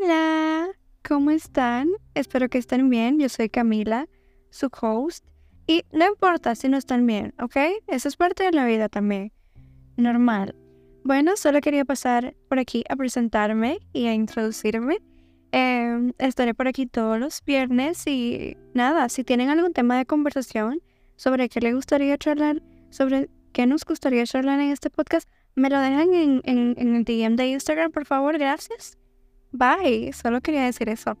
Hola, ¿cómo están? Espero que estén bien. Yo soy Camila, su host. Y no importa si no están bien, ¿ok? Eso es parte de la vida también. Normal. Bueno, solo quería pasar por aquí a presentarme y a introducirme. Em, estaré por aquí todos los viernes y nada, si tienen algún tema de conversación sobre qué les gustaría charlar, sobre qué nos gustaría charlar en este podcast, me lo dejan en, en, en el DM de Instagram, por favor, gracias. Bye, solo quería decir eso.